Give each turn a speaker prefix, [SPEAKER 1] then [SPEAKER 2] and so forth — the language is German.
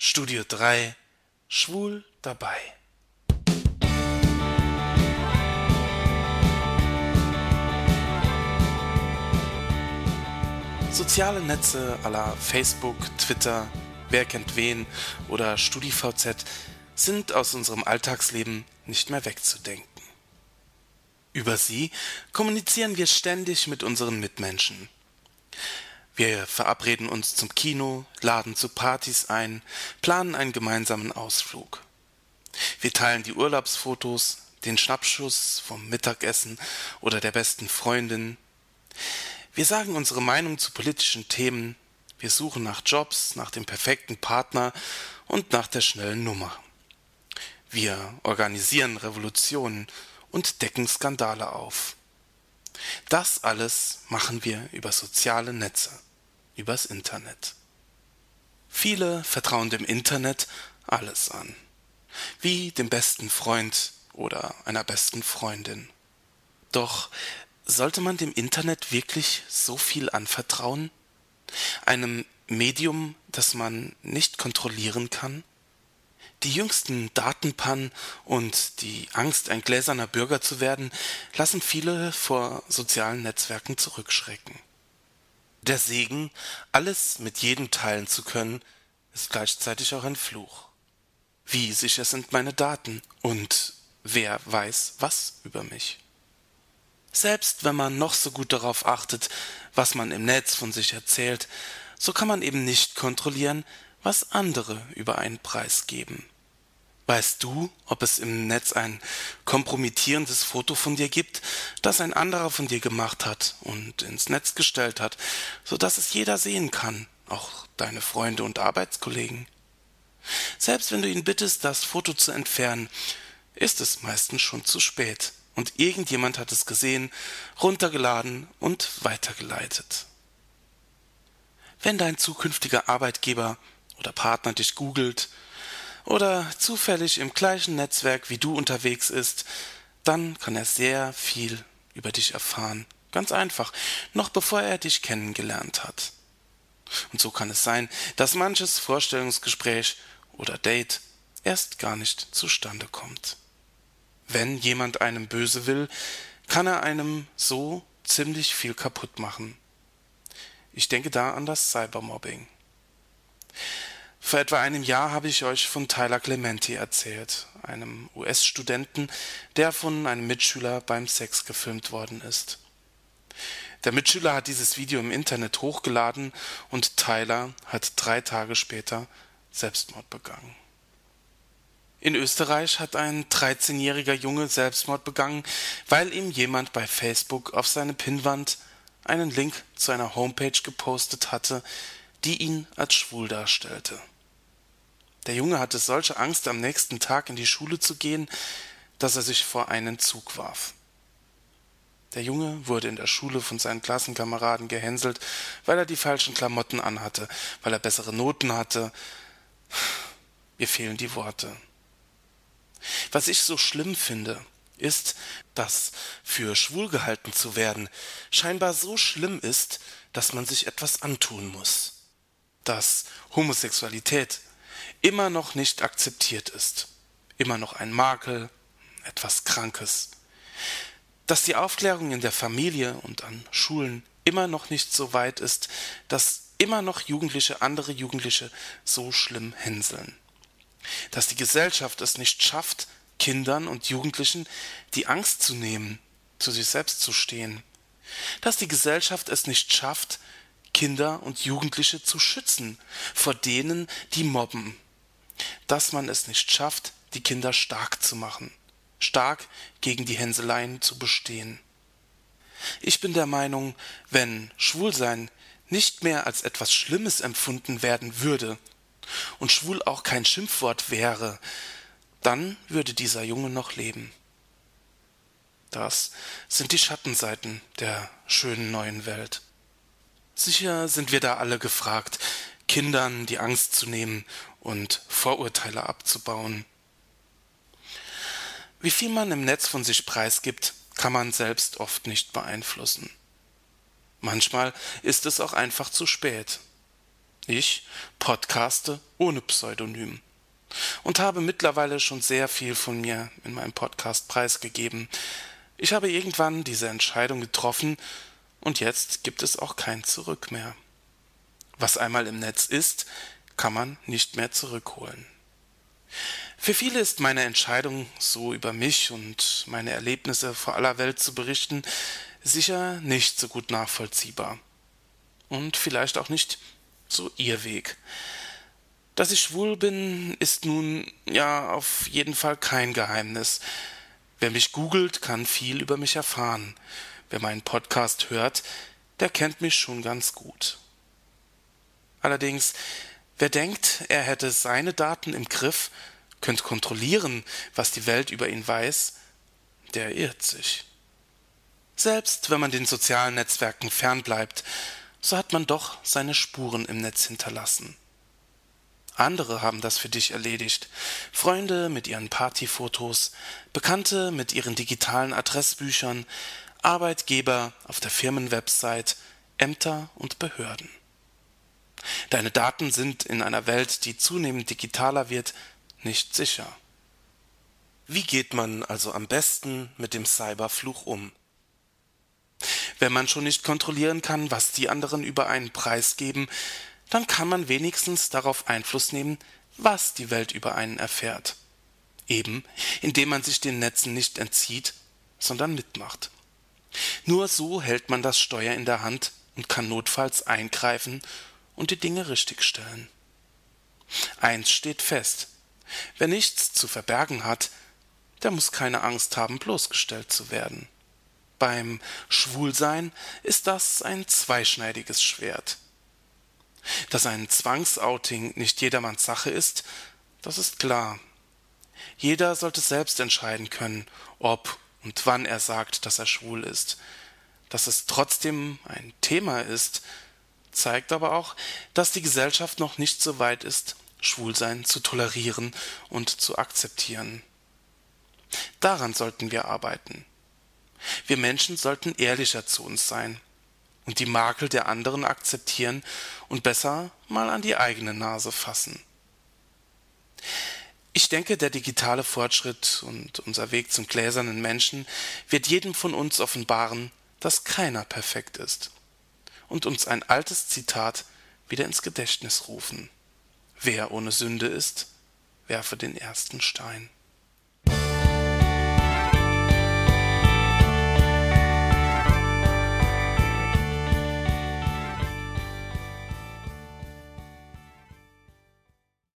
[SPEAKER 1] Studio 3 Schwul dabei. Soziale Netze aller Facebook, Twitter, Wer kennt wen oder StudiVZ sind aus unserem Alltagsleben nicht mehr wegzudenken. Über sie kommunizieren wir ständig mit unseren Mitmenschen. Wir verabreden uns zum Kino, laden zu Partys ein, planen einen gemeinsamen Ausflug. Wir teilen die Urlaubsfotos, den Schnappschuss vom Mittagessen oder der besten Freundin. Wir sagen unsere Meinung zu politischen Themen, wir suchen nach Jobs, nach dem perfekten Partner und nach der schnellen Nummer. Wir organisieren Revolutionen und decken Skandale auf. Das alles machen wir über soziale Netze übers Internet. Viele vertrauen dem Internet alles an, wie dem besten Freund oder einer besten Freundin. Doch sollte man dem Internet wirklich so viel anvertrauen? Einem Medium, das man nicht kontrollieren kann? Die jüngsten Datenpannen und die Angst, ein gläserner Bürger zu werden, lassen viele vor sozialen Netzwerken zurückschrecken. Der Segen, alles mit jedem teilen zu können, ist gleichzeitig auch ein Fluch. Wie sicher sind meine Daten und wer weiß was über mich? Selbst wenn man noch so gut darauf achtet, was man im Netz von sich erzählt, so kann man eben nicht kontrollieren, was andere über einen Preis geben. Weißt du, ob es im Netz ein kompromittierendes Foto von dir gibt, das ein anderer von dir gemacht hat und ins Netz gestellt hat, so dass es jeder sehen kann, auch deine Freunde und Arbeitskollegen? Selbst wenn du ihn bittest, das Foto zu entfernen, ist es meistens schon zu spät und irgendjemand hat es gesehen, runtergeladen und weitergeleitet. Wenn dein zukünftiger Arbeitgeber oder Partner dich googelt, oder zufällig im gleichen Netzwerk wie du unterwegs ist, dann kann er sehr viel über dich erfahren. Ganz einfach, noch bevor er dich kennengelernt hat. Und so kann es sein, dass manches Vorstellungsgespräch oder Date erst gar nicht zustande kommt. Wenn jemand einem böse will, kann er einem so ziemlich viel kaputt machen. Ich denke da an das Cybermobbing. Vor etwa einem Jahr habe ich euch von Tyler Clementi erzählt, einem US-Studenten, der von einem Mitschüler beim Sex gefilmt worden ist. Der Mitschüler hat dieses Video im Internet hochgeladen und Tyler hat drei Tage später Selbstmord begangen. In Österreich hat ein 13-jähriger Junge Selbstmord begangen, weil ihm jemand bei Facebook auf seine Pinnwand einen Link zu einer Homepage gepostet hatte, die ihn als schwul darstellte. Der Junge hatte solche Angst, am nächsten Tag in die Schule zu gehen, dass er sich vor einen Zug warf. Der Junge wurde in der Schule von seinen Klassenkameraden gehänselt, weil er die falschen Klamotten anhatte, weil er bessere Noten hatte. Mir fehlen die Worte. Was ich so schlimm finde, ist, dass für schwul gehalten zu werden scheinbar so schlimm ist, dass man sich etwas antun muss dass Homosexualität immer noch nicht akzeptiert ist, immer noch ein Makel, etwas Krankes, dass die Aufklärung in der Familie und an Schulen immer noch nicht so weit ist, dass immer noch Jugendliche andere Jugendliche so schlimm hänseln, dass die Gesellschaft es nicht schafft, Kindern und Jugendlichen die Angst zu nehmen, zu sich selbst zu stehen, dass die Gesellschaft es nicht schafft, Kinder und Jugendliche zu schützen vor denen, die mobben. Dass man es nicht schafft, die Kinder stark zu machen, stark gegen die Hänseleien zu bestehen. Ich bin der Meinung, wenn Schwulsein nicht mehr als etwas Schlimmes empfunden werden würde und schwul auch kein Schimpfwort wäre, dann würde dieser Junge noch leben. Das sind die Schattenseiten der schönen neuen Welt. Sicher sind wir da alle gefragt, Kindern die Angst zu nehmen und Vorurteile abzubauen. Wie viel man im Netz von sich preisgibt, kann man selbst oft nicht beeinflussen. Manchmal ist es auch einfach zu spät. Ich podcaste ohne Pseudonym und habe mittlerweile schon sehr viel von mir in meinem Podcast preisgegeben. Ich habe irgendwann diese Entscheidung getroffen und jetzt gibt es auch kein Zurück mehr. Was einmal im Netz ist, kann man nicht mehr zurückholen. Für viele ist meine Entscheidung, so über mich und meine Erlebnisse vor aller Welt zu berichten, sicher nicht so gut nachvollziehbar. Und vielleicht auch nicht so ihr Weg. Dass ich schwul bin, ist nun ja auf jeden Fall kein Geheimnis. Wer mich googelt, kann viel über mich erfahren. Wer meinen Podcast hört, der kennt mich schon ganz gut. Allerdings, wer denkt, er hätte seine Daten im Griff, könnte kontrollieren, was die Welt über ihn weiß, der irrt sich. Selbst wenn man den sozialen Netzwerken fernbleibt, so hat man doch seine Spuren im Netz hinterlassen. Andere haben das für dich erledigt. Freunde mit ihren Partyfotos, Bekannte mit ihren digitalen Adressbüchern, Arbeitgeber auf der Firmenwebsite, Ämter und Behörden. Deine Daten sind in einer Welt, die zunehmend digitaler wird, nicht sicher. Wie geht man also am besten mit dem Cyberfluch um? Wenn man schon nicht kontrollieren kann, was die anderen über einen Preis geben, dann kann man wenigstens darauf Einfluss nehmen, was die Welt über einen erfährt. Eben, indem man sich den Netzen nicht entzieht, sondern mitmacht. Nur so hält man das Steuer in der Hand und kann notfalls eingreifen und die Dinge richtigstellen. Eins steht fest. Wer nichts zu verbergen hat, der muss keine Angst haben, bloßgestellt zu werden. Beim Schwulsein ist das ein zweischneidiges Schwert. Dass ein Zwangsouting nicht jedermanns Sache ist, das ist klar. Jeder sollte selbst entscheiden können, ob und wann er sagt, dass er schwul ist. Dass es trotzdem ein Thema ist, zeigt aber auch, dass die Gesellschaft noch nicht so weit ist, Schwulsein zu tolerieren und zu akzeptieren. Daran sollten wir arbeiten. Wir Menschen sollten ehrlicher zu uns sein und die Makel der anderen akzeptieren und besser mal an die eigene Nase fassen. Ich denke, der digitale Fortschritt und unser Weg zum gläsernen Menschen wird jedem von uns offenbaren, dass keiner perfekt ist und uns ein altes Zitat wieder ins Gedächtnis rufen. Wer ohne Sünde ist, werfe den ersten Stein.